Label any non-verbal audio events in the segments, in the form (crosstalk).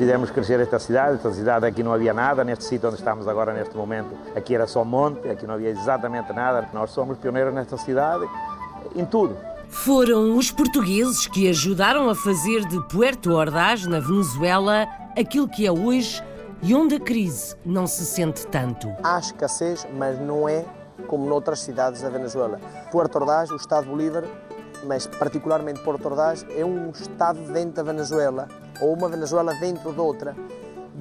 Fizemos crescer esta cidade, esta cidade aqui não havia nada, neste sítio onde estamos agora neste momento, aqui era só monte, aqui não havia exatamente nada. Nós somos pioneiros nesta cidade, em tudo. Foram os portugueses que ajudaram a fazer de Puerto Ordaz, na Venezuela, aquilo que é hoje e onde a crise não se sente tanto. Há escassez, mas não é como noutras cidades da Venezuela. Puerto Ordaz, o Estado Bolívar, mas particularmente Porto Ordaz, é um Estado dentro da Venezuela, ou uma Venezuela dentro de outra,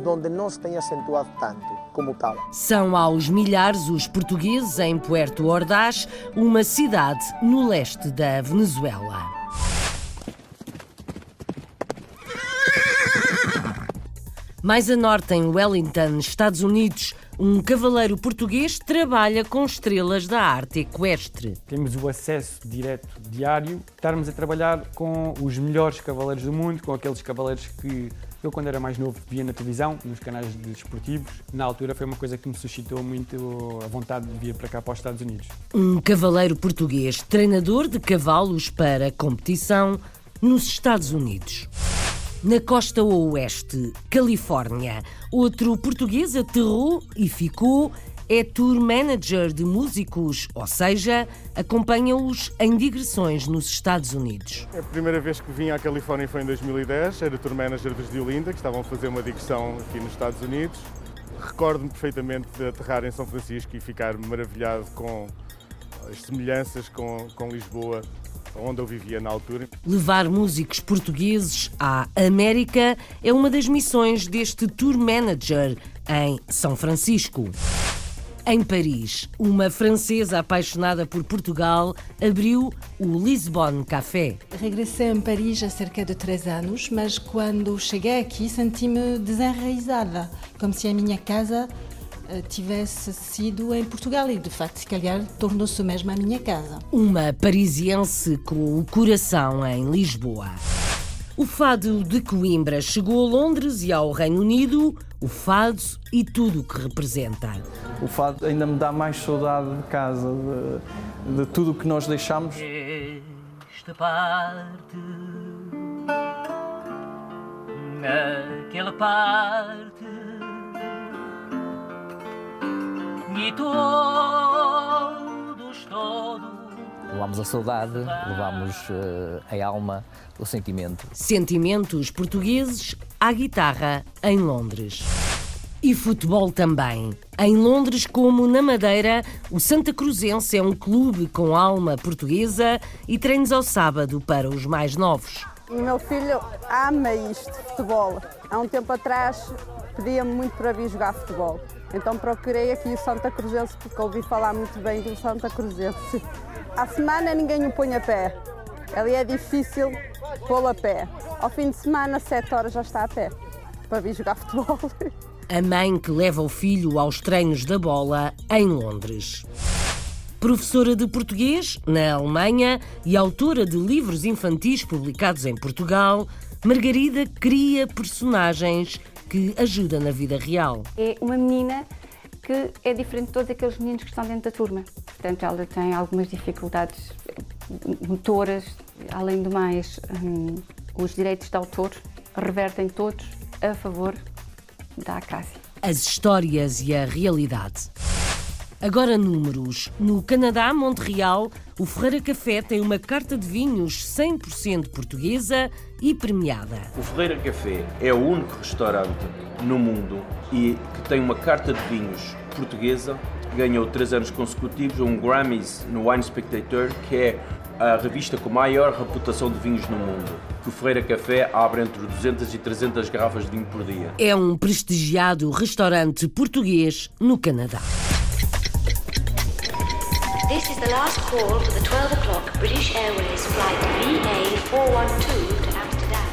onde não se tem acentuado tanto como tal. São aos milhares os portugueses em Puerto Ordaz, uma cidade no leste da Venezuela. Mais a norte, em Wellington, Estados Unidos, um cavaleiro português trabalha com estrelas da arte equestre. Temos o acesso direto diário, estarmos a trabalhar com os melhores cavaleiros do mundo, com aqueles cavaleiros que eu, quando era mais novo, via na televisão, nos canais desportivos. Na altura foi uma coisa que me suscitou muito a vontade de vir para cá, para os Estados Unidos. Um cavaleiro português, treinador de cavalos para competição nos Estados Unidos. Na costa oeste, Califórnia, outro português aterrou e ficou. É tour manager de músicos, ou seja, acompanha-os em digressões nos Estados Unidos. A primeira vez que vim à Califórnia foi em 2010, era tour manager dos Diolinda, que estavam a fazer uma digressão aqui nos Estados Unidos. Recordo-me perfeitamente de aterrar em São Francisco e ficar maravilhado com as semelhanças com, com Lisboa, onde eu vivia na altura. Levar músicos portugueses à América é uma das missões deste tour manager em São Francisco. Em Paris, uma francesa apaixonada por Portugal abriu o Lisbon Café. Regressei em Paris há cerca de três anos, mas quando cheguei aqui senti-me desenraizada, como se a minha casa tivesse sido em Portugal e, de facto, se calhar tornou-se mesmo a minha casa. Uma parisiense com o coração em Lisboa. O fado de Coimbra chegou a Londres e ao Reino Unido, o fado e tudo o que representa. O fado ainda me dá mais saudade de casa, de, de tudo o que nós deixamos. Esta parte, naquela parte, e todos, todos. Levámos a saudade, levámos uh, a alma, o sentimento. Sentimentos portugueses à guitarra em Londres. E futebol também. Em Londres, como na Madeira, o Santa Cruzense é um clube com alma portuguesa e treinos ao sábado para os mais novos. O meu filho ama isto, futebol. Há um tempo atrás pedia-me muito para vir jogar futebol. Então procurei aqui o Santa Cruzense porque ouvi falar muito bem do Santa Cruzense. À semana ninguém o põe a pé. Ali é difícil pô-lo a pé. Ao fim de semana, 7 horas já está a pé para vir jogar futebol. (laughs) A mãe que leva o filho aos treinos da bola em Londres. Professora de português na Alemanha e autora de livros infantis publicados em Portugal, Margarida cria personagens que ajudam na vida real. É uma menina que é diferente de todos aqueles meninos que estão dentro da turma. Portanto, ela tem algumas dificuldades motoras. Além do mais, hum, os direitos de autor revertem todos a favor da Acácia. As histórias e a realidade. Agora números. No Canadá, Montreal, o Ferreira Café tem uma carta de vinhos 100% portuguesa e premiada. O Ferreira Café é o único restaurante no mundo e que tem uma carta de vinhos portuguesa. Ganhou três anos consecutivos um Grammys no Wine Spectator, que é a revista com maior reputação de vinhos no mundo. O Ferreira Café abre entre 200 e 300 garrafas de vinho por dia. É um prestigiado restaurante português no Canadá. The last call for the 12 o'clock British Airways flight VA412 to Amsterdam.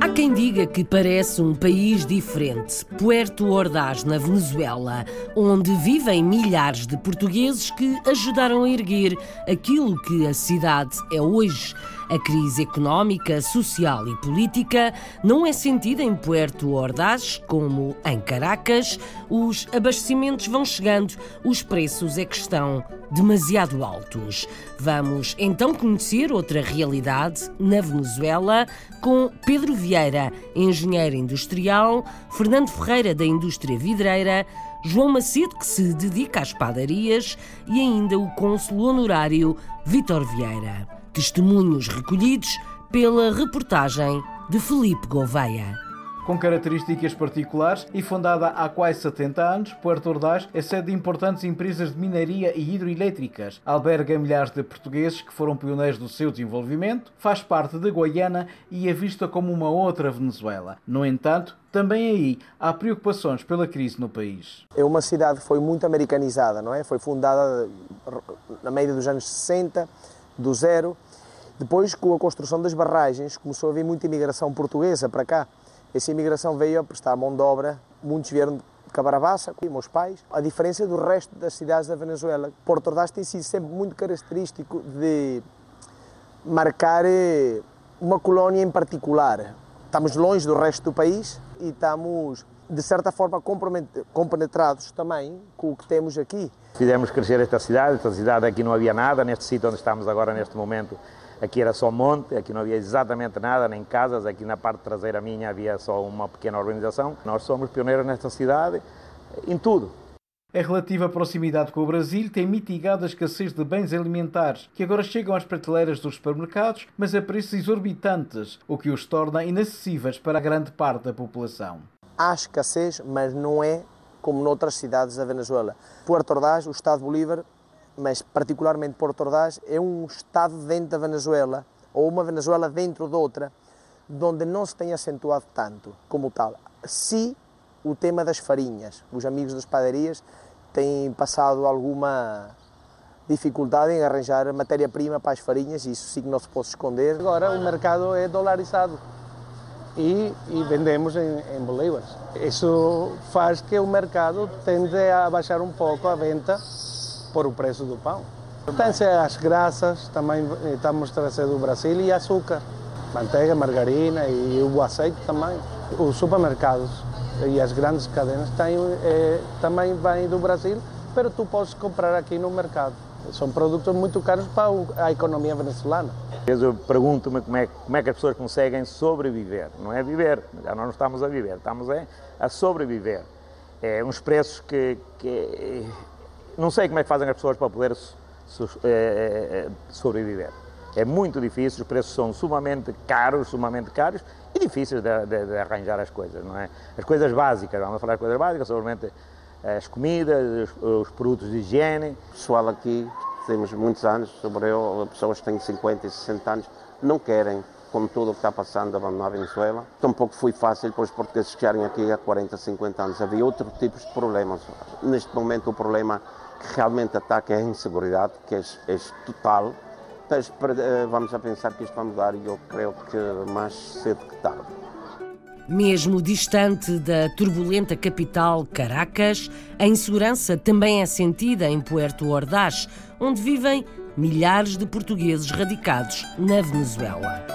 Há quem diga que parece um país diferente, Puerto Ordaz, na Venezuela, onde vivem milhares de portugueses que ajudaram a erguer aquilo que a cidade é hoje. A crise económica, social e política não é sentida em Puerto Ordaz como em Caracas. Os abastecimentos vão chegando, os preços é que estão demasiado altos. Vamos então conhecer outra realidade na Venezuela com Pedro Vieira, engenheiro industrial, Fernando Ferreira, da indústria vidreira. João Macedo, que se dedica às padarias, e ainda o cônsul honorário Vítor Vieira. Testemunhos recolhidos pela reportagem de Felipe Gouveia. Com características particulares e fundada há quase 70 anos, Puerto Ordaz é sede de importantes empresas de mineria e hidroelétricas. Alberga milhares de portugueses que foram pioneiros do seu desenvolvimento, faz parte de Guiana e é vista como uma outra Venezuela. No entanto, também aí há preocupações pela crise no país. É uma cidade que foi muito americanizada, não é? Foi fundada na média dos anos 60, do zero. Depois, com a construção das barragens, começou a haver muita imigração portuguesa para cá. Essa imigração veio a prestar mão de obra, muitos vieram de Cabarabaça, com meus pais. A diferença do resto das cidades da Venezuela, Porto Ordaz tem sido sempre muito característico de marcar eh, uma colónia em particular. Estamos longe do resto do país e estamos, de certa forma, compenetrados também com o que temos aqui. Fizemos crescer esta cidade, esta cidade aqui não havia nada, neste sítio onde estamos agora neste momento, aqui era só monte, aqui não havia exatamente nada, nem casas, aqui na parte traseira minha havia só uma pequena organização. Nós somos pioneiros nesta cidade em tudo. A relativa proximidade com o Brasil tem mitigado a escassez de bens alimentares, que agora chegam às prateleiras dos supermercados, mas a preços exorbitantes, o que os torna inacessíveis para a grande parte da população. Há escassez, mas não é como noutras cidades da Venezuela. Puerto Ordaz, o estado de Bolívar, mas particularmente Porto Ordaz, é um estado dentro da Venezuela, ou uma Venezuela dentro de outra, onde não se tem acentuado tanto como tal. Se o tema das farinhas, os amigos das padarias têm passado alguma dificuldade em arranjar matéria-prima para as farinhas, isso sim que não se pode esconder. Agora o mercado é dolarizado e, e vendemos em, em bolívares. Isso faz que o mercado tende a baixar um pouco a venda por o preço do pão. Tem-se as graças, também estamos trazendo do Brasil e açúcar, manteiga, margarina e o azeite também. Os supermercados e as grandes cadenas têm, eh, também vêm do Brasil, mas tu podes comprar aqui no mercado. São produtos muito caros para a economia venezuelana. Eu pergunto-me como é, como é que as pessoas conseguem sobreviver. Não é viver, já não estamos a viver, estamos a, a sobreviver. É uns preços que, que, Não sei como é que fazem as pessoas para poder so, é, sobreviver. É muito difícil, os preços são sumamente caros, sumamente caros e difíceis de, de, de arranjar as coisas, não é? As coisas básicas, vamos falar de coisas básicas, seguramente as comidas, os, os, produtos de higiene. O pessoal aqui, temos muitos anos, sobre eu, pessoas que têm 50 e 60 anos, não querem, com tudo o que está passando, abandonar a Venezuela. Tampouco foi fácil para os portugueses chegarem aqui há 40, 50 anos. Havia outros tipos de problemas. Neste momento, o problema que realmente ataca é a inseguridade, que é, é total. Mas eh, vamos a pensar que isto vai mudar e eu creio que mais cedo que tarde. Mesmo distante da turbulenta capital Caracas, a insegurança também é sentida em Puerto Ordaz, onde vivem milhares de portugueses radicados na Venezuela.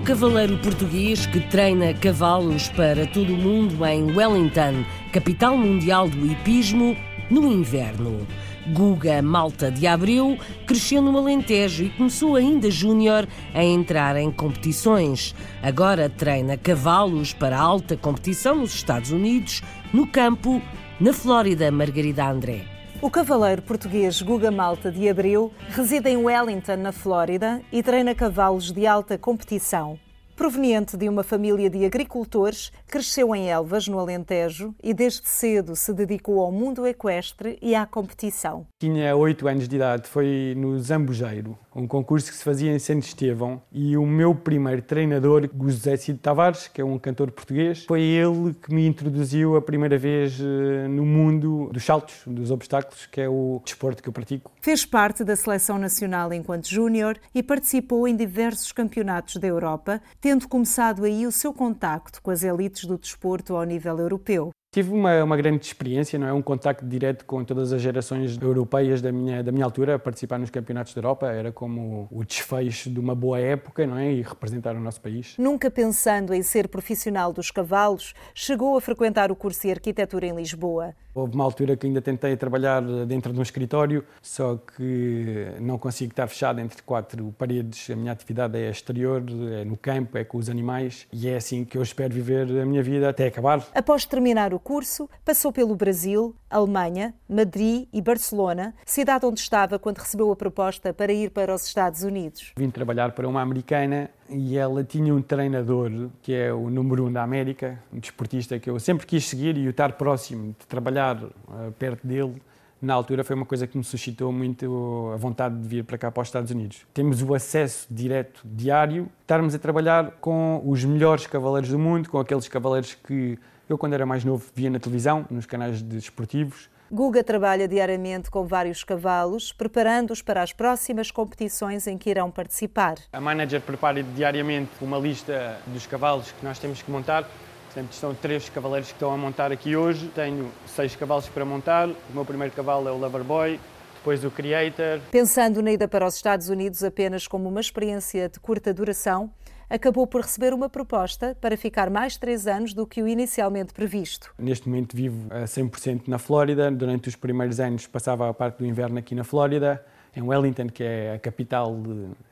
Um cavaleiro português que treina cavalos para todo o mundo em Wellington, capital mundial do hipismo, no inverno. Guga Malta de Abreu cresceu no Alentejo e começou ainda júnior a entrar em competições. Agora treina cavalos para alta competição nos Estados Unidos, no campo, na Flórida, Margarida André. O cavaleiro português Guga Malta de Abreu reside em Wellington, na Flórida, e treina cavalos de alta competição. Proveniente de uma família de agricultores, cresceu em Elvas, no Alentejo, e desde cedo se dedicou ao mundo equestre e à competição. Tinha oito anos de idade, foi no Zambujeiro, um concurso que se fazia em Santo Estevão e o meu primeiro treinador, José Cid Tavares, que é um cantor português, foi ele que me introduziu a primeira vez eh, no mundo dos saltos, dos obstáculos, que é o desporto que eu pratico. Fez parte da seleção nacional enquanto júnior e participou em diversos campeonatos da Europa, tendo começado aí o seu contacto com as elites do desporto ao nível europeu. Tive uma, uma grande experiência, não é? Um contacto direto com todas as gerações europeias da minha, da minha altura, participar nos campeonatos da Europa. Era como o desfecho de uma boa época, não é? E representar o nosso país. Nunca pensando em ser profissional dos cavalos, chegou a frequentar o curso de arquitetura em Lisboa. Houve uma altura que ainda tentei trabalhar dentro de um escritório, só que não consigo estar fechado entre quatro paredes. A minha atividade é exterior, é no campo, é com os animais e é assim que eu espero viver a minha vida até acabar. Após terminar o curso, passou pelo Brasil, Alemanha, Madrid e Barcelona, cidade onde estava quando recebeu a proposta para ir para os Estados Unidos. Vim trabalhar para uma americana e ela tinha um treinador que é o número um da América, um desportista que eu sempre quis seguir e estar próximo, de trabalhar uh, perto dele, na altura foi uma coisa que me suscitou muito a vontade de vir para cá para os Estados Unidos. Temos o acesso direto, diário, estarmos a trabalhar com os melhores cavaleiros do mundo, com aqueles cavaleiros que eu, quando era mais novo, via na televisão, nos canais desportivos, Guga trabalha diariamente com vários cavalos, preparando-os para as próximas competições em que irão participar. A manager prepara diariamente uma lista dos cavalos que nós temos que montar. Portanto, são três cavaleiros que estão a montar aqui hoje. Tenho seis cavalos para montar. O meu primeiro cavalo é o Loverboy, depois o Creator. Pensando na ida para os Estados Unidos apenas como uma experiência de curta duração, acabou por receber uma proposta para ficar mais três anos do que o inicialmente previsto. Neste momento vivo a 100% na Flórida. Durante os primeiros anos passava a parte do inverno aqui na Flórida, em Wellington, que é a capital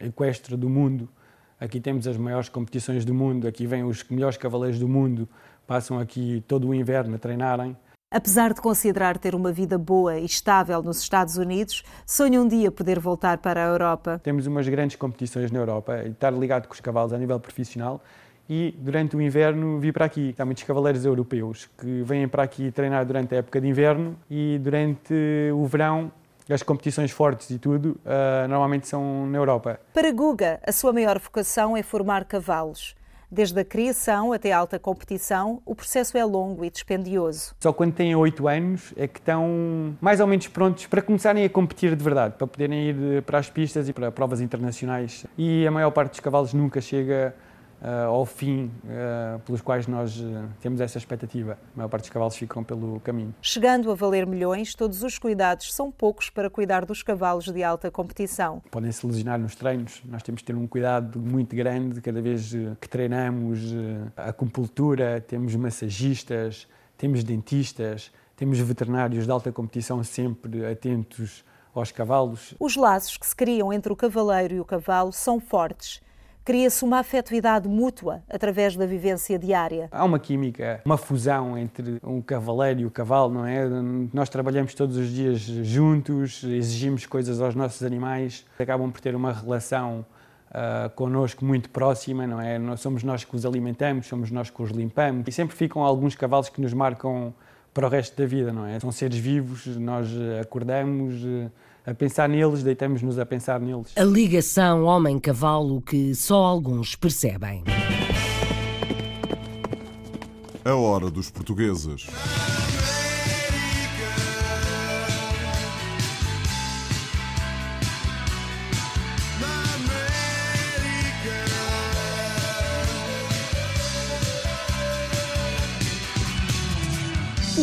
equestre do mundo. Aqui temos as maiores competições do mundo, aqui vêm os melhores cavaleiros do mundo, passam aqui todo o inverno a treinarem. Apesar de considerar ter uma vida boa e estável nos Estados Unidos, sonha um dia poder voltar para a Europa. Temos umas grandes competições na Europa estar ligado com os cavalos a nível profissional e durante o inverno vir para aqui. Há muitos cavaleiros europeus que vêm para aqui treinar durante a época de inverno e durante o verão as competições fortes e tudo uh, normalmente são na Europa. Para Guga, a sua maior vocação é formar cavalos. Desde a criação até a alta competição, o processo é longo e dispendioso. Só quando têm 8 anos é que estão mais ou menos prontos para começarem a competir de verdade, para poderem ir para as pistas e para provas internacionais. E a maior parte dos cavalos nunca chega uh, ao fim uh, pelos quais nós uh, temos essa expectativa. A maior parte dos cavalos ficam pelo caminho. Chegando a valer milhões, todos os cuidados são poucos para cuidar dos cavalos de alta competição. Podem se lesionar nos treinos, nós temos que ter um cuidado muito grande cada vez que treinamos. A acupuntura, temos massagistas, temos dentistas, temos veterinários de alta competição sempre atentos aos cavalos. Os laços que se criam entre o cavaleiro e o cavalo são fortes cria-se uma afetividade mútua através da vivência diária. Há uma química, uma fusão entre um cavaleiro e o cavalo, não é? Nós trabalhamos todos os dias juntos, exigimos coisas aos nossos animais, acabam por ter uma relação uh, connosco muito próxima, não é? Nós, somos nós que os alimentamos, somos nós que os limpamos e sempre ficam alguns cavalos que nos marcam para o resto da vida, não é? São seres vivos, nós acordamos a pensar neles, deitamos-nos a pensar neles. A ligação homem-cavalo que só alguns percebem. A hora dos portugueses.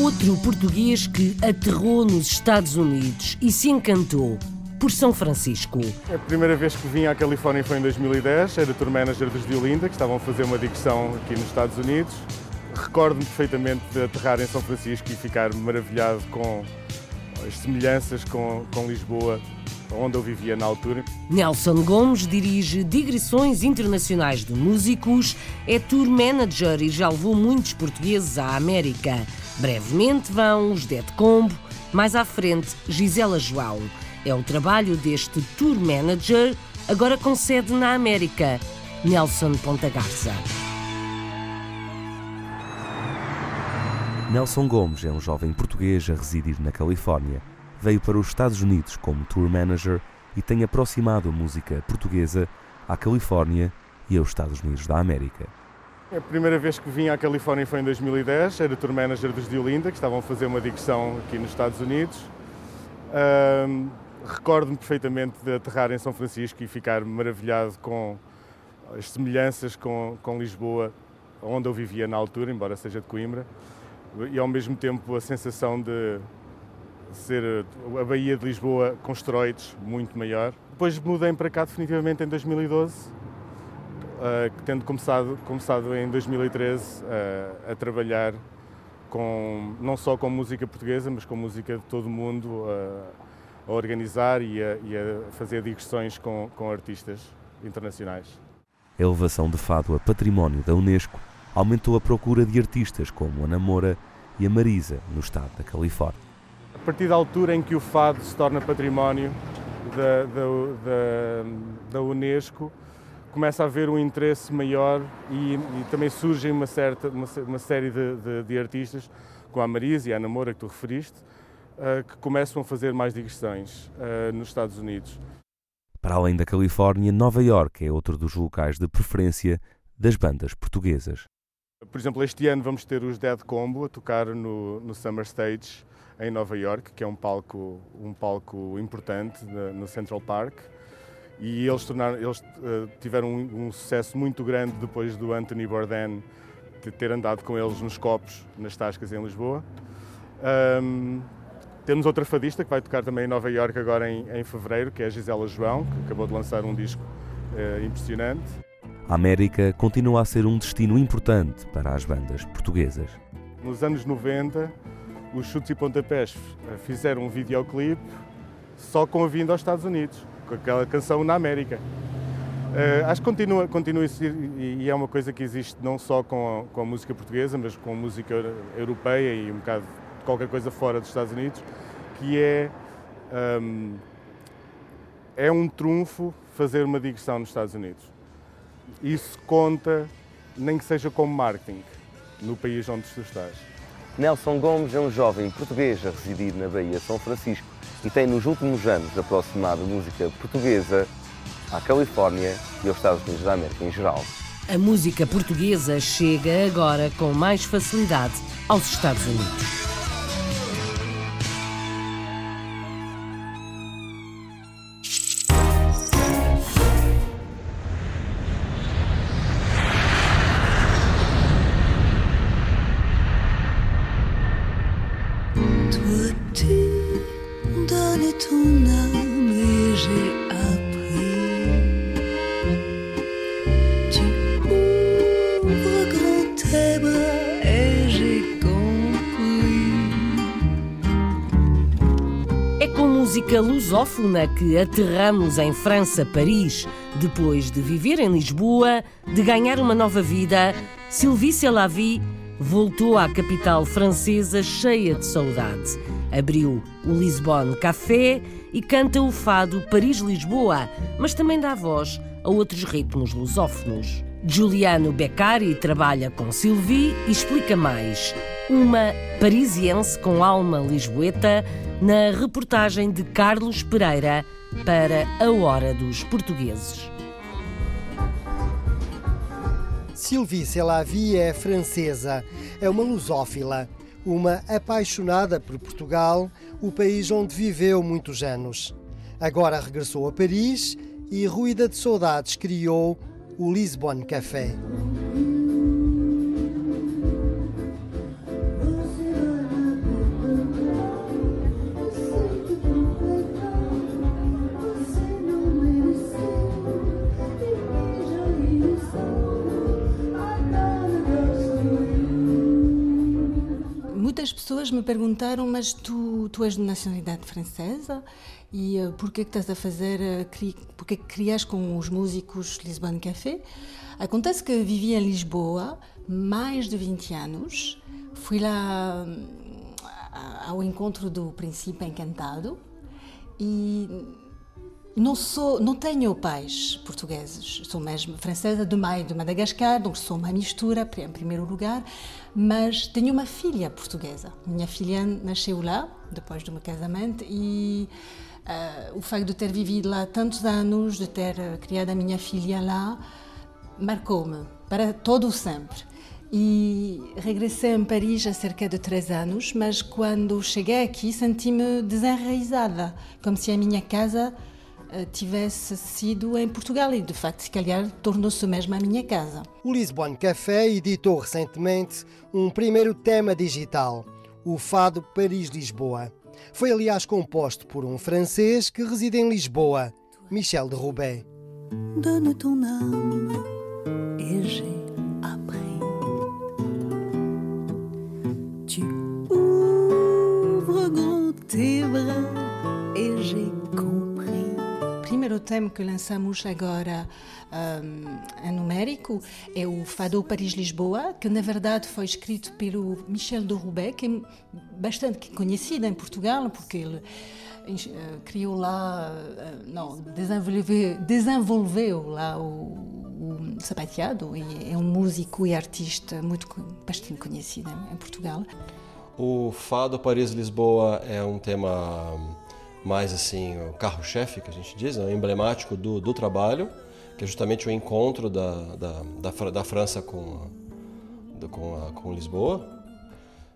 Outro português que aterrou nos Estados Unidos e se encantou por São Francisco. A primeira vez que vim à Califórnia foi em 2010, era tour manager dos Diolinda, que estavam a fazer uma digressão aqui nos Estados Unidos. Recordo-me perfeitamente de aterrar em São Francisco e ficar maravilhado com as semelhanças com, com Lisboa, onde eu vivia na altura. Nelson Gomes dirige digressões internacionais de músicos, é tour manager e já levou muitos portugueses à América. Brevemente vão os Dead Combo, mais à frente Gisela João. É o trabalho deste tour manager, agora com sede na América, Nelson Ponta Garça. Nelson Gomes é um jovem português a residir na Califórnia. Veio para os Estados Unidos como tour manager e tem aproximado a música portuguesa à Califórnia e aos Estados Unidos da América. A primeira vez que vim à Califórnia foi em 2010, era tour manager dos Diolinda, que estavam a fazer uma digressão aqui nos Estados Unidos. Um, Recordo-me perfeitamente de aterrar em São Francisco e ficar maravilhado com as semelhanças com, com Lisboa, onde eu vivia na altura, embora seja de Coimbra, e ao mesmo tempo a sensação de ser a Baía de Lisboa com esteroides muito maior. Depois mudei para cá definitivamente em 2012, uh, tendo começado, começado em 2013 uh, a trabalhar com, não só com música portuguesa, mas com música de todo o mundo, uh, a organizar e a, e a fazer digressões com, com artistas internacionais. A elevação de fado a património da Unesco aumentou a procura de artistas como a Namora e a Marisa, no estado da Califórnia. A partir da altura em que o fado se torna património da, da, da, da Unesco, começa a haver um interesse maior e, e também surgem uma, certa, uma, uma série de, de, de, artistas, como a Marisa e a Namora que tu referiste, uh, que começam a fazer mais digressões uh, nos Estados Unidos. Para além da Califórnia, Nova York é outro dos locais de preferência das bandas portuguesas. Por exemplo, este ano vamos ter os Dead Combo a tocar no, no Summer Stage em Nova York, que é um palco, um palco importante no Central Park. E eles, tornaram, eles uh, tiveram um, um, sucesso muito grande depois do Anthony Bourdain ter andado com eles nos copos, nas tascas em Lisboa. Um, temos outra fadista que vai tocar também em Nova York agora em, em fevereiro, que é a Gisela João, que acabou de lançar um disco uh, impressionante. A América continua a ser um destino importante para as bandas portuguesas. Nos anos 90, os Chutes e Pontapés fizeram um videoclipe só com a vinda aos Estados Unidos, com aquela canção na América. Uh, acho que continua, continua ser, e é uma coisa que existe não só com a, com a música portuguesa, mas com a música europeia e um bocado de qualquer coisa fora dos Estados Unidos, que é, um, é um trunfo fazer uma digressão nos Estados Unidos isso conta, nem que seja como marketing, no país onde tu estás. Nelson Gomes é um jovem português a residir na Bahia São Francisco e tem nos últimos anos aproximado música portuguesa à Califórnia e aos Estados Unidos da América em geral. A música portuguesa chega agora com mais facilidade aos Estados Unidos. Lusófona que aterramos em França, Paris, depois de viver em Lisboa, de ganhar uma nova vida, Sylvie Selavie voltou à capital francesa cheia de saudade. Abriu o Lisbonne Café e canta o fado Paris-Lisboa, mas também dá voz a outros ritmos lusófonos. Giuliano Beccari trabalha com Sylvie e explica mais. Uma parisiense com alma lisboeta na reportagem de Carlos Pereira para A Hora dos Portugueses. Sylvie Selavie é francesa, é uma lusófila, uma apaixonada por Portugal, o país onde viveu muitos anos. Agora regressou a Paris e, ruída de saudades, criou o Lisbonne Café. Pessoas me perguntaram, mas tu, tu és de nacionalidade francesa e uh, por que estás a fazer, uh, cri, por que crias com os músicos Lisbonne Café? Acontece que vivi em Lisboa mais de 20 anos, fui lá uh, ao encontro do Príncipe Encantado e não sou, não tenho pais portugueses, sou mesmo francesa do meio de Madagascar, então sou uma mistura em primeiro lugar, mas tenho uma filha portuguesa. Minha filha nasceu lá depois do meu casamento e Uh, o facto de ter vivido lá tantos anos, de ter criado a minha filha lá, marcou-me para todo o sempre. E regressei em Paris há cerca de três anos, mas quando cheguei aqui senti-me desenraizada, como se a minha casa tivesse sido em Portugal e, de facto, se calhar tornou-se mesmo a minha casa. O Lisbon Café editou recentemente um primeiro tema digital, o Fado Paris-Lisboa. Foi, aliás, composto por um francês que reside em Lisboa, Michel de Roubaix. Donne ton âme et j'ai appris. Tu ouvres grand tes bras et j'ai. Primeiro tema que lançamos agora um, em numérico é o Fado Paris-Lisboa, que na verdade foi escrito pelo Michel de Roubaix, que é bastante conhecido em Portugal, porque ele uh, criou lá, uh, não, desenvolveu, desenvolveu lá o, o sapateado é um músico e artista muito bastante conhecido em, Portugal. O Fado Paris-Lisboa é um tema mais assim, o carro-chefe, que a gente diz, né? emblemático do, do trabalho que é justamente o encontro da, da, da, da França com, com, a, com Lisboa.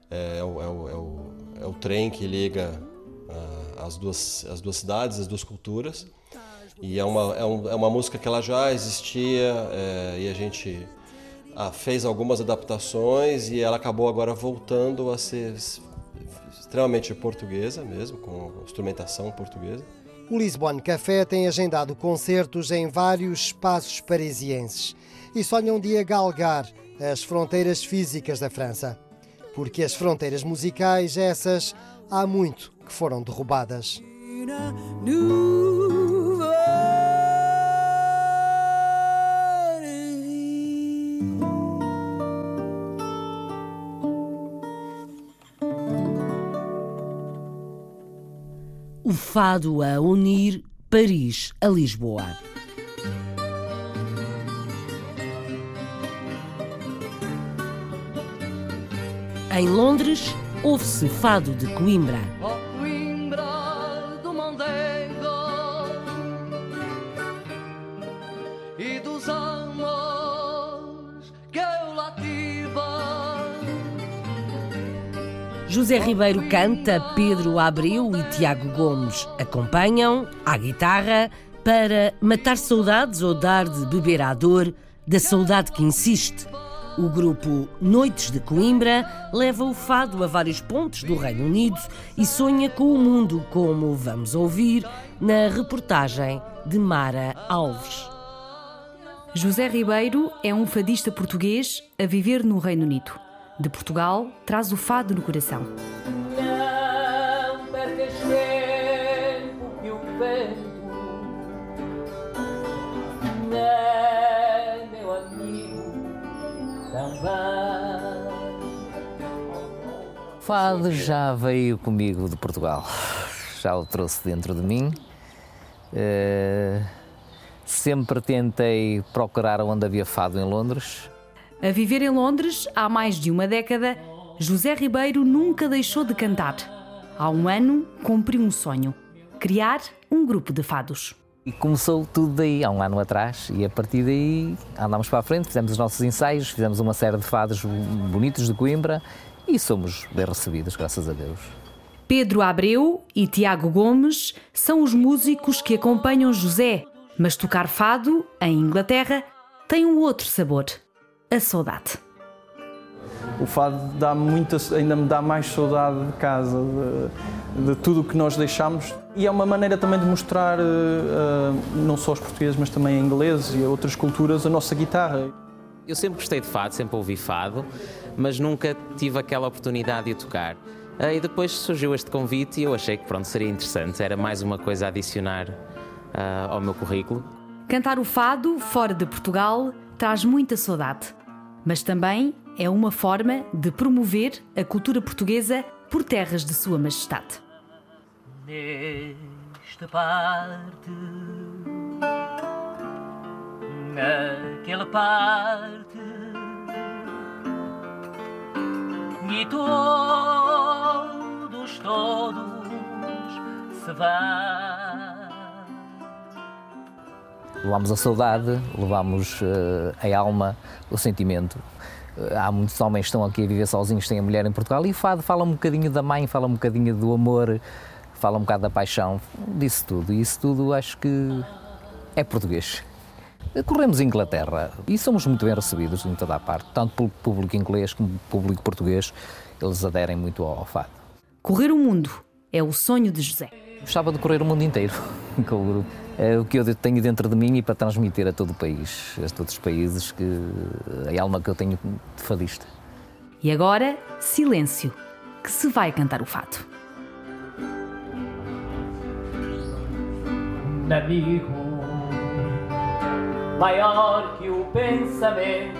É, é, o, é, o, é, o, é o trem que liga uh, as, duas, as duas cidades, as duas culturas. E é uma, é, um, é uma música que ela já existia é, e a gente ah, fez algumas adaptações e ela acabou agora voltando a ser extremamente portuguesa mesmo, com instrumentação portuguesa. O Lisbon Café tem agendado concertos em vários espaços parisienses e sonha um dia galgar as fronteiras físicas da França. Porque as fronteiras musicais, essas, há muito que foram derrubadas. Fado a unir Paris a Lisboa. Em Londres, ouve-se fado de Coimbra. Oh, Coimbra José Ribeiro canta, Pedro Abreu e Tiago Gomes acompanham à guitarra para matar saudades ou dar de beber à dor da saudade que insiste. O grupo Noites de Coimbra leva o fado a vários pontos do Reino Unido e sonha com o mundo, como vamos ouvir na reportagem de Mara Alves. José Ribeiro é um fadista português a viver no Reino Unido de Portugal, traz o fado no coração. Não percas tempo meu amigo. O fado já veio comigo de Portugal, já o trouxe dentro de mim. Uh, sempre tentei procurar onde havia fado em Londres a viver em Londres há mais de uma década, José Ribeiro nunca deixou de cantar. Há um ano, cumpriu um sonho: criar um grupo de fados. E começou tudo daí, há um ano atrás, e a partir daí andámos para a frente, fizemos os nossos ensaios, fizemos uma série de fados bonitos de Coimbra e somos bem recebidos, graças a Deus. Pedro Abreu e Tiago Gomes são os músicos que acompanham José, mas tocar fado, em Inglaterra, tem um outro sabor a saudade. O fado dá muita, ainda me dá mais saudade de casa, de, de tudo o que nós deixamos. E é uma maneira também de mostrar, uh, não só aos portugueses, mas também a ingleses e a outras culturas, a nossa guitarra. Eu sempre gostei de fado, sempre ouvi fado, mas nunca tive aquela oportunidade de o tocar. Uh, e depois surgiu este convite e eu achei que pronto, seria interessante, era mais uma coisa a adicionar uh, ao meu currículo. Cantar o fado fora de Portugal traz muita saudade mas também é uma forma de promover a cultura portuguesa por terras de Sua Majestade. Nesta parte, naquela parte, e todos, todos se vão. Levamos a saudade, levamos uh, a alma, o sentimento. Uh, há muitos homens que estão aqui a viver sozinhos, têm a mulher em Portugal e o fado fala um bocadinho da mãe, fala um bocadinho do amor, fala um bocado da paixão, disso tudo. E isso tudo acho que é português. Corremos Inglaterra e somos muito bem recebidos em toda a parte, tanto pelo público inglês como pelo público português, eles aderem muito ao fado. Correr o mundo é o sonho de José. Gostava de correr o mundo inteiro (laughs) com o grupo. É o que eu tenho dentro de mim e para transmitir a todo o país, a todos os países, que a alma que eu tenho de fadista. E agora, silêncio, que se vai cantar o fato. Amigo, maior que o pensamento,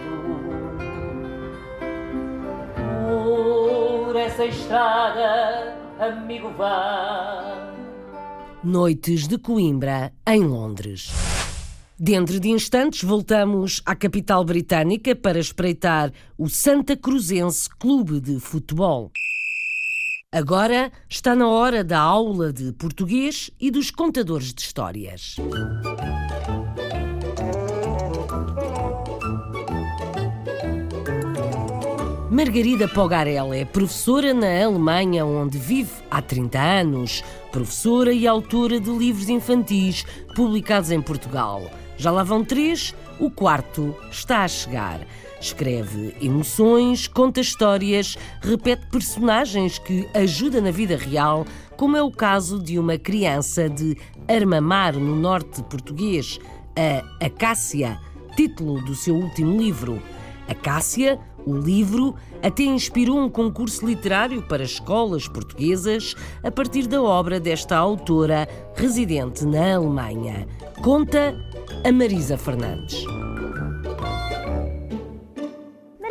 por essa estrada, amigo, vai. Noites de Coimbra, em Londres. Dentro de instantes voltamos à capital britânica para espreitar o Santa Cruzense Clube de Futebol. Agora está na hora da aula de português e dos contadores de histórias. Margarida Pogarella é professora na Alemanha, onde vive há 30 anos. Professora e autora de livros infantis publicados em Portugal. Já lá vão três, o quarto está a chegar. Escreve emoções, conta histórias, repete personagens que ajuda na vida real, como é o caso de uma criança de Armamar, no norte português, a Acácia, título do seu último livro. Acácia, o livro, até inspirou um concurso literário para escolas portuguesas a partir da obra desta autora residente na Alemanha. Conta a Marisa Fernandes.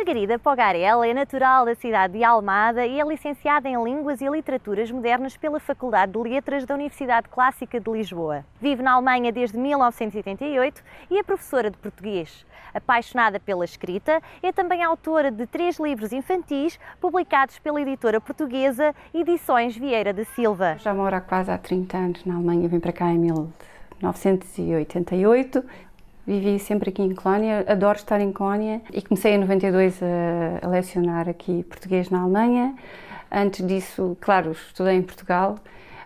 Margarida Pogarella é natural da cidade de Almada e é licenciada em Línguas e Literaturas Modernas pela Faculdade de Letras da Universidade Clássica de Lisboa. Vive na Alemanha desde 1988 e é professora de português. Apaixonada pela escrita, é também autora de três livros infantis publicados pela editora portuguesa Edições Vieira da Silva. Já moro há quase há 30 anos na Alemanha, vim para cá em 1988 vivi sempre aqui em Colónia, adoro estar em Colónia e comecei em 92 a, a lecionar aqui português na Alemanha. Antes disso, claro, estudei em Portugal,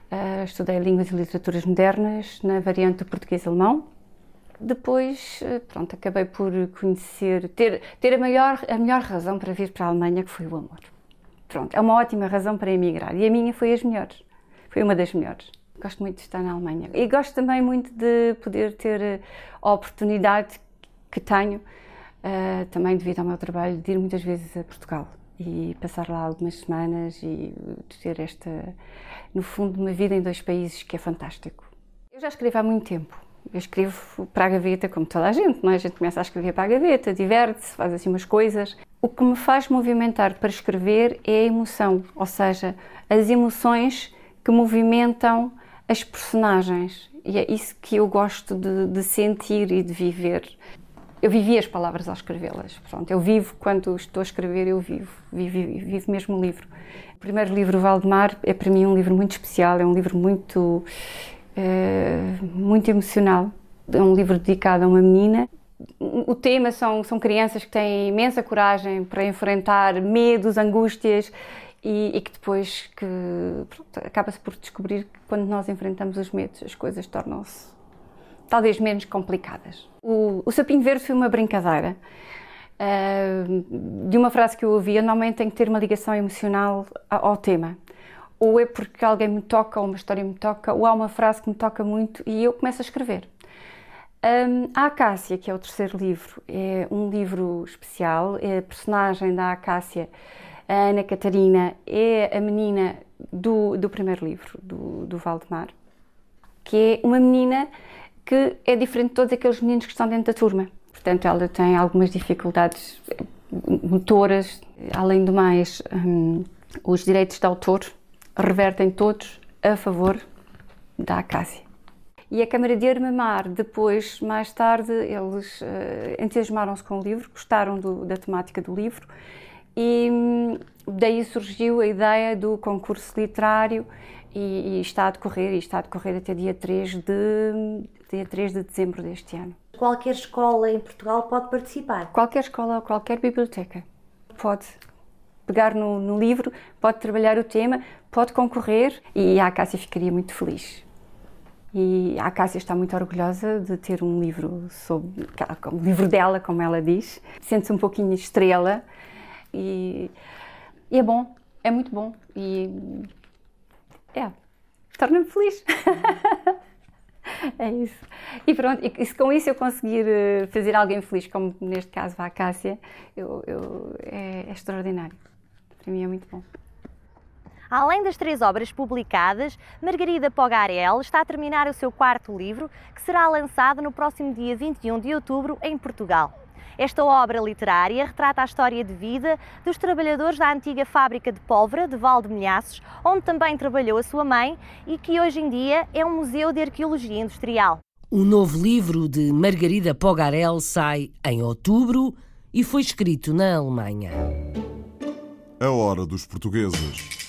uh, estudei Línguas e Literaturas Modernas na variante do português-alemão. Depois, uh, pronto, acabei por conhecer, ter, ter a, maior, a melhor razão para vir para a Alemanha, que foi o amor. Pronto, é uma ótima razão para emigrar e a minha foi as melhores, foi uma das melhores. Gosto muito de estar na Alemanha. E gosto também muito de poder ter a oportunidade que tenho, uh, também devido ao meu trabalho, de ir muitas vezes a Portugal e passar lá algumas semanas e ter esta, no fundo, uma vida em dois países que é fantástico. Eu já escrevo há muito tempo. Eu escrevo para a gaveta, como toda a gente, não é? A gente começa a escrever para a gaveta, diverte-se, faz assim umas coisas. O que me faz movimentar para escrever é a emoção, ou seja, as emoções que movimentam as personagens. E é isso que eu gosto de, de sentir e de viver. Eu vivi as palavras ao escrevê-las. Pronto, eu vivo quando estou a escrever, eu vivo, vivo, vivo mesmo o livro. O primeiro livro, Valdemar, é para mim um livro muito especial, é um livro muito, é, muito emocional. É um livro dedicado a uma menina. O tema são, são crianças que têm imensa coragem para enfrentar medos, angústias e, e que depois que acaba-se por descobrir que quando nós enfrentamos os medos as coisas tornam-se talvez menos complicadas. O, o Sapinho Verde foi uma brincadeira uh, de uma frase que eu ouvia, normalmente tem que ter uma ligação emocional ao, ao tema. Ou é porque alguém me toca, ou uma história me toca, ou há uma frase que me toca muito e eu começo a escrever. Um, a Acácia, que é o terceiro livro, é um livro especial, é a personagem da Acácia a Ana Catarina é a menina do, do primeiro livro, do, do Valdemar, que é uma menina que é diferente de todos aqueles meninos que estão dentro da turma. Portanto, ela tem algumas dificuldades motoras. Além do mais, hum, os direitos de autor revertem todos a favor da Acácia. E a Câmara de Armamar, depois, mais tarde, eles uh, entusiasmaram-se com o livro, gostaram do, da temática do livro e hum, daí surgiu a ideia do concurso literário e, e, está a decorrer, e está a decorrer até dia 3 de, dia 3 de dezembro deste ano. Qualquer escola em Portugal pode participar? Qualquer escola ou qualquer biblioteca pode pegar no, no livro, pode trabalhar o tema, pode concorrer e a Acácia ficaria muito feliz. E a Acácia está muito orgulhosa de ter um livro sobre um livro dela, como ela diz. Sente-se um pouquinho estrela e, e, é bom, é muito bom e é, torna-me feliz. (laughs) é isso. E pronto, e se com isso eu conseguir eh, fazer alguém feliz, como neste caso a Acácia, eu, eu, é, é extraordinário. Para mim é muito bom. Além das três obras publicadas, Margarida Pogarel está a terminar o seu quarto livro, que será lançado no próximo dia 21 de outubro em Portugal. Esta obra literária retrata a história de vida dos trabalhadores da antiga fábrica de pólvora de Valdemilhaços, onde também trabalhou a sua mãe e que hoje em dia é um museu de arqueologia industrial. O novo livro de Margarida Pogarel sai em outubro e foi escrito na Alemanha. A hora dos portugueses.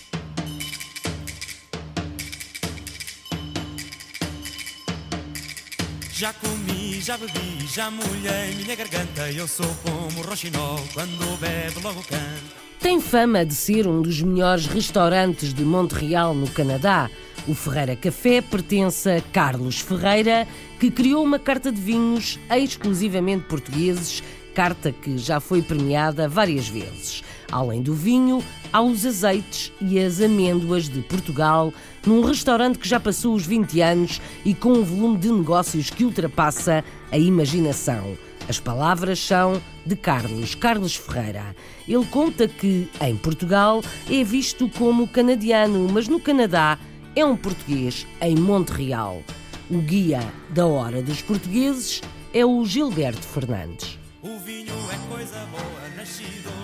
Já comi, já bebi, já molhei minha garganta. Eu sou como o roxinol, quando bebe logo canto. Tem fama de ser um dos melhores restaurantes de Montreal, no Canadá. O Ferreira Café pertence a Carlos Ferreira, que criou uma carta de vinhos exclusivamente portugueses, carta que já foi premiada várias vezes. Além do vinho, há os azeites e as amêndoas de Portugal, num restaurante que já passou os 20 anos e com um volume de negócios que ultrapassa a imaginação. As palavras são de Carlos, Carlos Ferreira. Ele conta que, em Portugal, é visto como canadiano, mas no Canadá é um português em Montreal. O guia da Hora dos Portugueses é o Gilberto Fernandes. O vinho é coisa boa, nascido.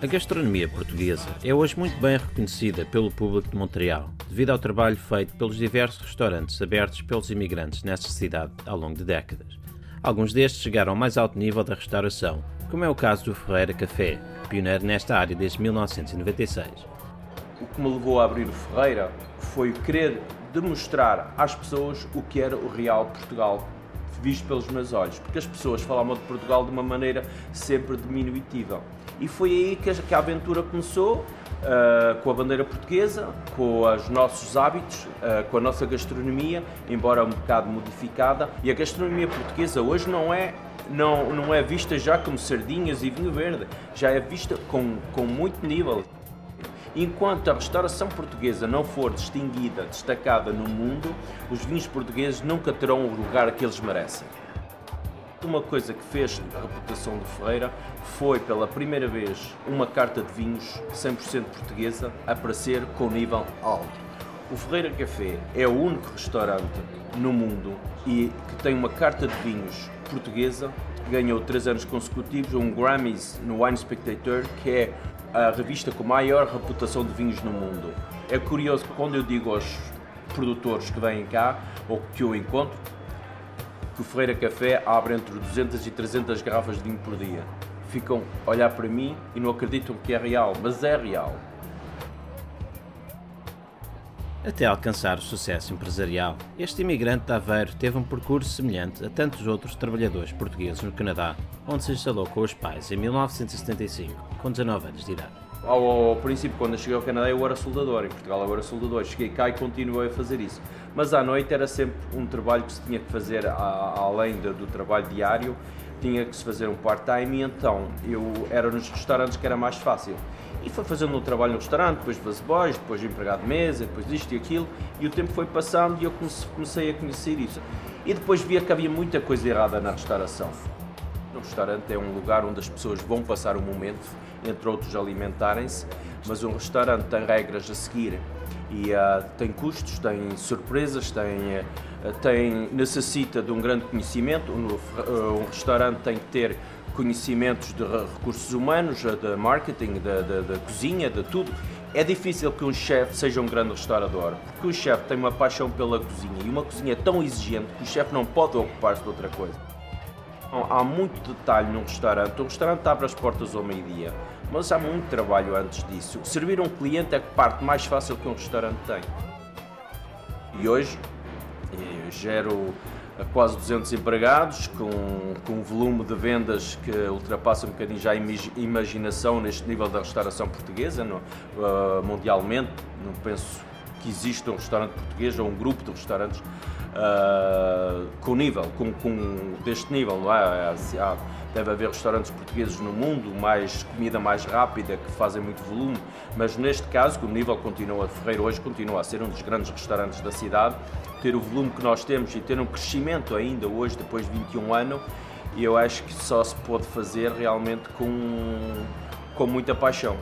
A gastronomia portuguesa é hoje muito bem reconhecida pelo público de Montreal, devido ao trabalho feito pelos diversos restaurantes abertos pelos imigrantes nesta cidade ao longo de décadas. Alguns destes chegaram ao mais alto nível da restauração, como é o caso do Ferreira Café, pioneiro nesta área desde 1996. O que me levou a abrir o Ferreira foi querer demonstrar às pessoas o que era o real Portugal visto pelos meus olhos, porque as pessoas falavam de Portugal de uma maneira sempre diminutiva. E foi aí que a, que a aventura começou, uh, com a bandeira portuguesa, com os nossos hábitos, uh, com a nossa gastronomia, embora um bocado modificada. E a gastronomia portuguesa hoje não é não, não é vista já como sardinhas e vinho verde, já é vista com, com muito nível. Enquanto a restauração portuguesa não for distinguida, destacada no mundo, os vinhos portugueses nunca terão o lugar que eles merecem. Uma coisa que fez a reputação do Ferreira foi, pela primeira vez, uma carta de vinhos 100% portuguesa aparecer com nível alto. O Ferreira Café é o único restaurante no mundo e que tem uma carta de vinhos portuguesa. Ganhou três anos consecutivos um Grammys no Wine Spectator, que é a revista com maior reputação de vinhos no mundo. É curioso que quando eu digo aos produtores que vêm cá, ou que eu encontro, que o Ferreira Café abre entre 200 e 300 garrafas de vinho por dia. Ficam a olhar para mim e não acreditam que é real, mas é real. Até alcançar o sucesso empresarial, este imigrante de Aveiro teve um percurso semelhante a tantos outros trabalhadores portugueses no Canadá, onde se instalou com os pais em 1975, com 19 anos de idade. Ao, ao, princípio, quando eu cheguei ao Canadá, eu era soldador. Em Portugal, eu era soldador. Cheguei cá e continuei a fazer isso. Mas à noite era sempre um trabalho que se tinha que fazer a, além de, do trabalho diário, tinha que se fazer um part-time. E então eu era nos restaurantes que era mais fácil. E foi fazendo um trabalho no restaurante, depois de boys, depois de empregado de mesa, depois disto e aquilo. E o tempo foi passando e eu comecei a conhecer isso. E depois via que havia muita coisa errada na restauração. O restaurante é um lugar onde as pessoas vão passar um momento, entre outros alimentarem-se, mas um restaurante tem regras a seguir e uh, tem custos, tem surpresas, tem, uh, tem, necessita de um grande conhecimento. Um, uh, um restaurante tem que ter conhecimentos de recursos humanos, de marketing, da cozinha, de tudo. É difícil que um chefe seja um grande restaurador, porque o chefe tem uma paixão pela cozinha e uma cozinha tão exigente que o chefe não pode ocupar-se de outra coisa. Há muito detalhe num restaurante. O restaurante abre as portas ao meio-dia, mas há muito trabalho antes disso. Servir um cliente é a parte mais fácil que um restaurante tem. E hoje E gero quase 200 empregados, com, com um volume de vendas que ultrapassa um bocadinho já a imaginação neste nível da restauração portuguesa, no, uh, mundialmente. Não penso que exista um restaurante português ou um grupo de restaurantes uh, com nível, com, com, deste nível. É? Há, deve haver restaurantes portugueses no mundo, mais comida mais rápida, que fazem muito volume, mas neste caso, que o nível continua, Ferreiro hoje continua a ser um dos grandes restaurantes da cidade, ter o volume que nós temos e ter um crescimento ainda hoje, depois de 21 anos, eu acho que só se pode fazer realmente com, com muita paixão.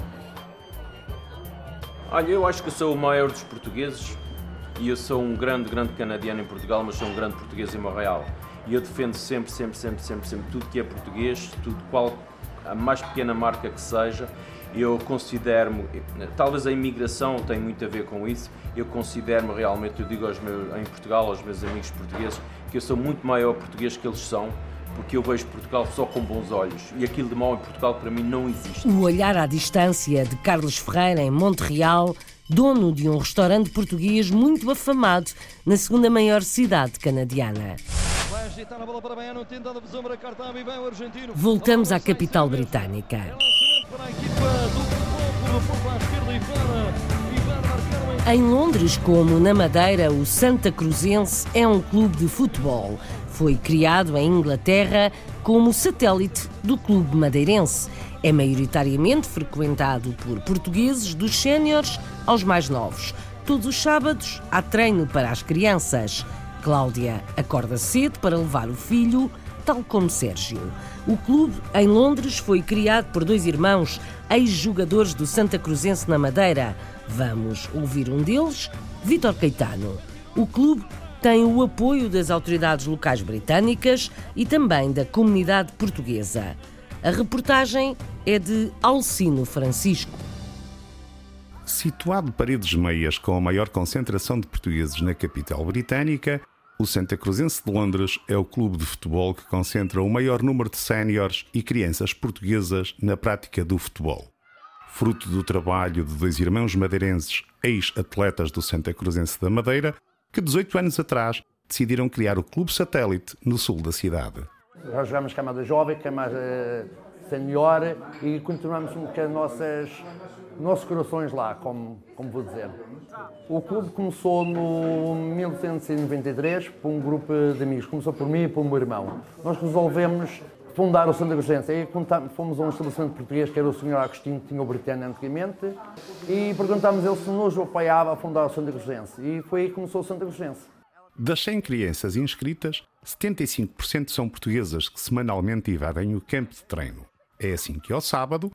Olha, eu acho que sou o maior dos portugueses e eu sou um grande, grande canadiano em Portugal, mas sou um grande português em Montreal. E eu defendo sempre, sempre, sempre, sempre, sempre tudo que é português, tudo qual a mais pequena marca que seja. Eu considero-me, talvez a imigração tenha muito a ver com isso, eu considero-me realmente, eu digo aos meus, em Portugal, aos meus amigos portugueses, que eu sou muito maior português que eles são, porque eu vejo Portugal só com bons olhos e aquilo de mal em Portugal para mim não existe. O olhar à distância de Carlos Ferreira em Montreal, dono de um restaurante português muito afamado na segunda maior cidade canadiana. Voltamos à capital britânica. Em Londres, como na Madeira, o Santa Cruzense é um clube de futebol. Foi criado em Inglaterra como satélite do clube madeirense. É maioritariamente frequentado por portugueses dos séniores aos mais novos. Todos os sábados há treino para as crianças. Cláudia acorda cedo para levar o filho, tal como Sérgio. O clube, em Londres, foi criado por dois irmãos, ex-jogadores do Santa Cruzense na Madeira. Vamos ouvir um deles, Vítor Caetano. O clube tem o apoio das autoridades locais britânicas e também da comunidade portuguesa. A reportagem é de Alcino Francisco. Situado paredes meias com a maior concentração de portugueses na capital britânica, o Santa Cruzense de Londres é o clube de futebol que concentra o maior número de séniores e crianças portuguesas na prática do futebol. Fruto do trabalho de dois irmãos madeirenses, ex-atletas do Santa Cruzense da Madeira, que 18 anos atrás decidiram criar o Clube Satélite no sul da cidade. Já jogamos camada jovem, camada senior e continuamos com as nossas nossos corações lá, como, como vou dizer. O clube começou no 1993 por um grupo de amigos. Começou por mim e por meu irmão. Nós resolvemos fundar o Santa Cruzense. Aí fomos a um estabelecimento português que era o Sr. Agostinho, que tinha o Britânia antigamente, e perguntámos ele se nos apoiava a fundar o Santa Cruzense. E foi aí que começou o Santa Cruzense. Das 100 crianças inscritas, 75% são portuguesas que semanalmente invadem o campo de treino. É assim que ao sábado,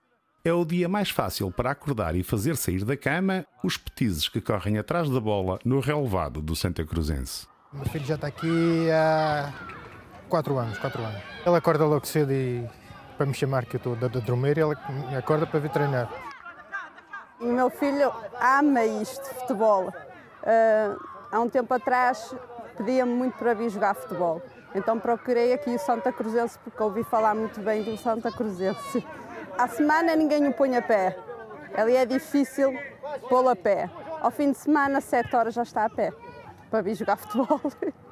é o dia mais fácil para acordar e fazer sair da cama os petizes que correm atrás da bola no relevado do Santa Cruzense. O meu filho já está aqui há 4 anos, 4 anos. Ele acorda logo cedo e para me chamar que eu estou a dormir, ele acorda para vir treinar. O meu filho ama isto, futebol. Uh, há um tempo atrás pedia-me muito para vir jogar futebol. Então procurei aqui o Santa Cruzense porque ouvi falar muito bem do Santa Cruzense. À semana ninguém o põe a pé. Ali é difícil pô-lo a pé. Ao fim de semana, sete horas já está a pé para vir jogar futebol. (laughs)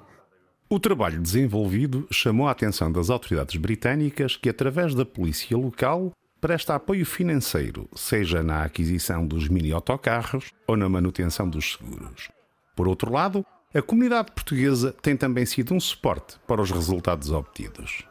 O trabalho desenvolvido chamou a atenção das autoridades britânicas que, através da polícia local, presta apoio financeiro, seja na aquisição dos mini-autocarros ou na manutenção dos seguros. Por outro lado, a comunidade portuguesa tem também sido um suporte para os resultados obtidos.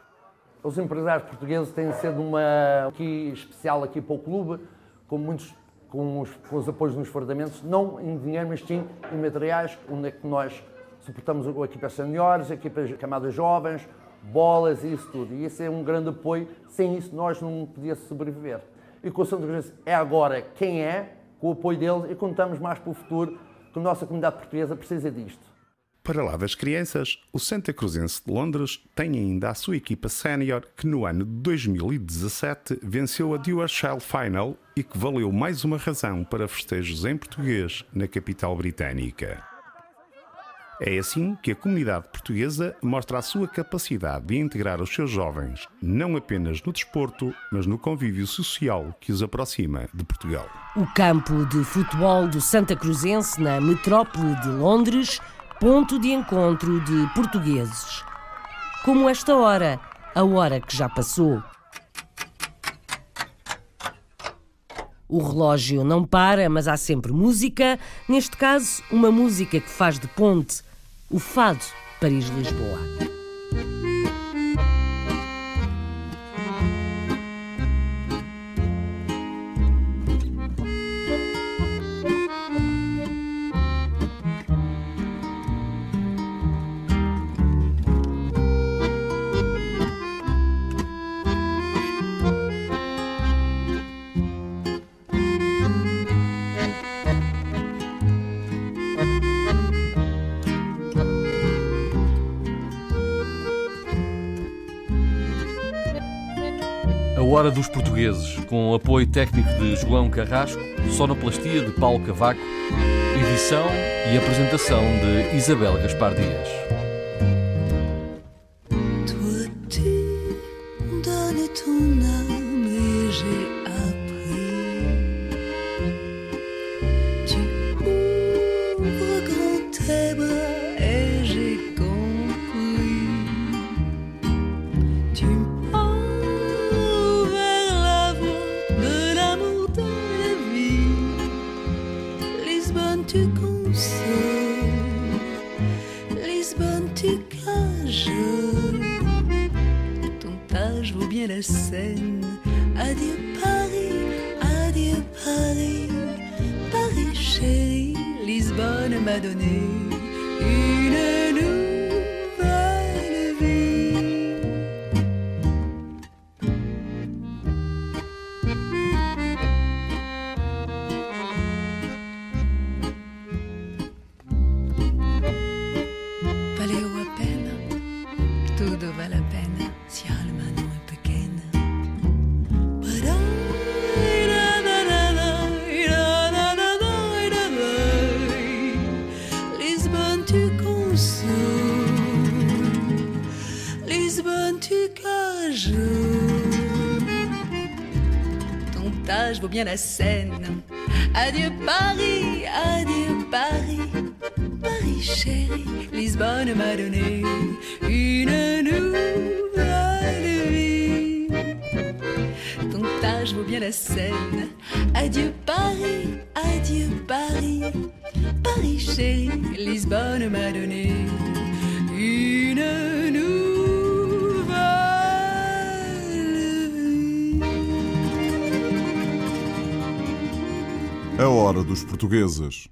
Os empresários portugueses têm sido uma aqui especial aqui para o clube, com muitos com os, com os apoios nos fardamentos, não em dinheiro, mas sim em materiais, onde é que nós suportamos equipas seniores, equipas camadas jovens, bolas e isso tudo. E isso é um grande apoio. Sem isso, nós não podíamos sobreviver. E com o Santo Cruzense é agora quem é, com o apoio deles, e contamos mais para o futuro, que a nossa comunidade portuguesa precisa disto. Para lá das crianças, o Santa Cruzense de Londres tem ainda a sua equipa sénior que no ano de 2017 venceu a Dual Child Final e que valeu mais uma razão para festejos em português na capital britânica. É assim que a comunidade portuguesa mostra a sua capacidade de integrar os seus jovens, não apenas no desporto, mas no convívio social que os aproxima de Portugal. O campo de futebol do Santa Cruzense na metrópole de Londres ponto de encontro de portugueses. Como esta hora, a hora que já passou. O relógio não para, mas há sempre música. Neste caso, uma música que faz de ponte. O Fado Paris-Lisboa. Portugueses, com apoio técnico de João Carrasco, sonoplastia de Paulo Cavaco, edição e apresentação de Isabel Gaspar Dias. M'a donné une Portugueses.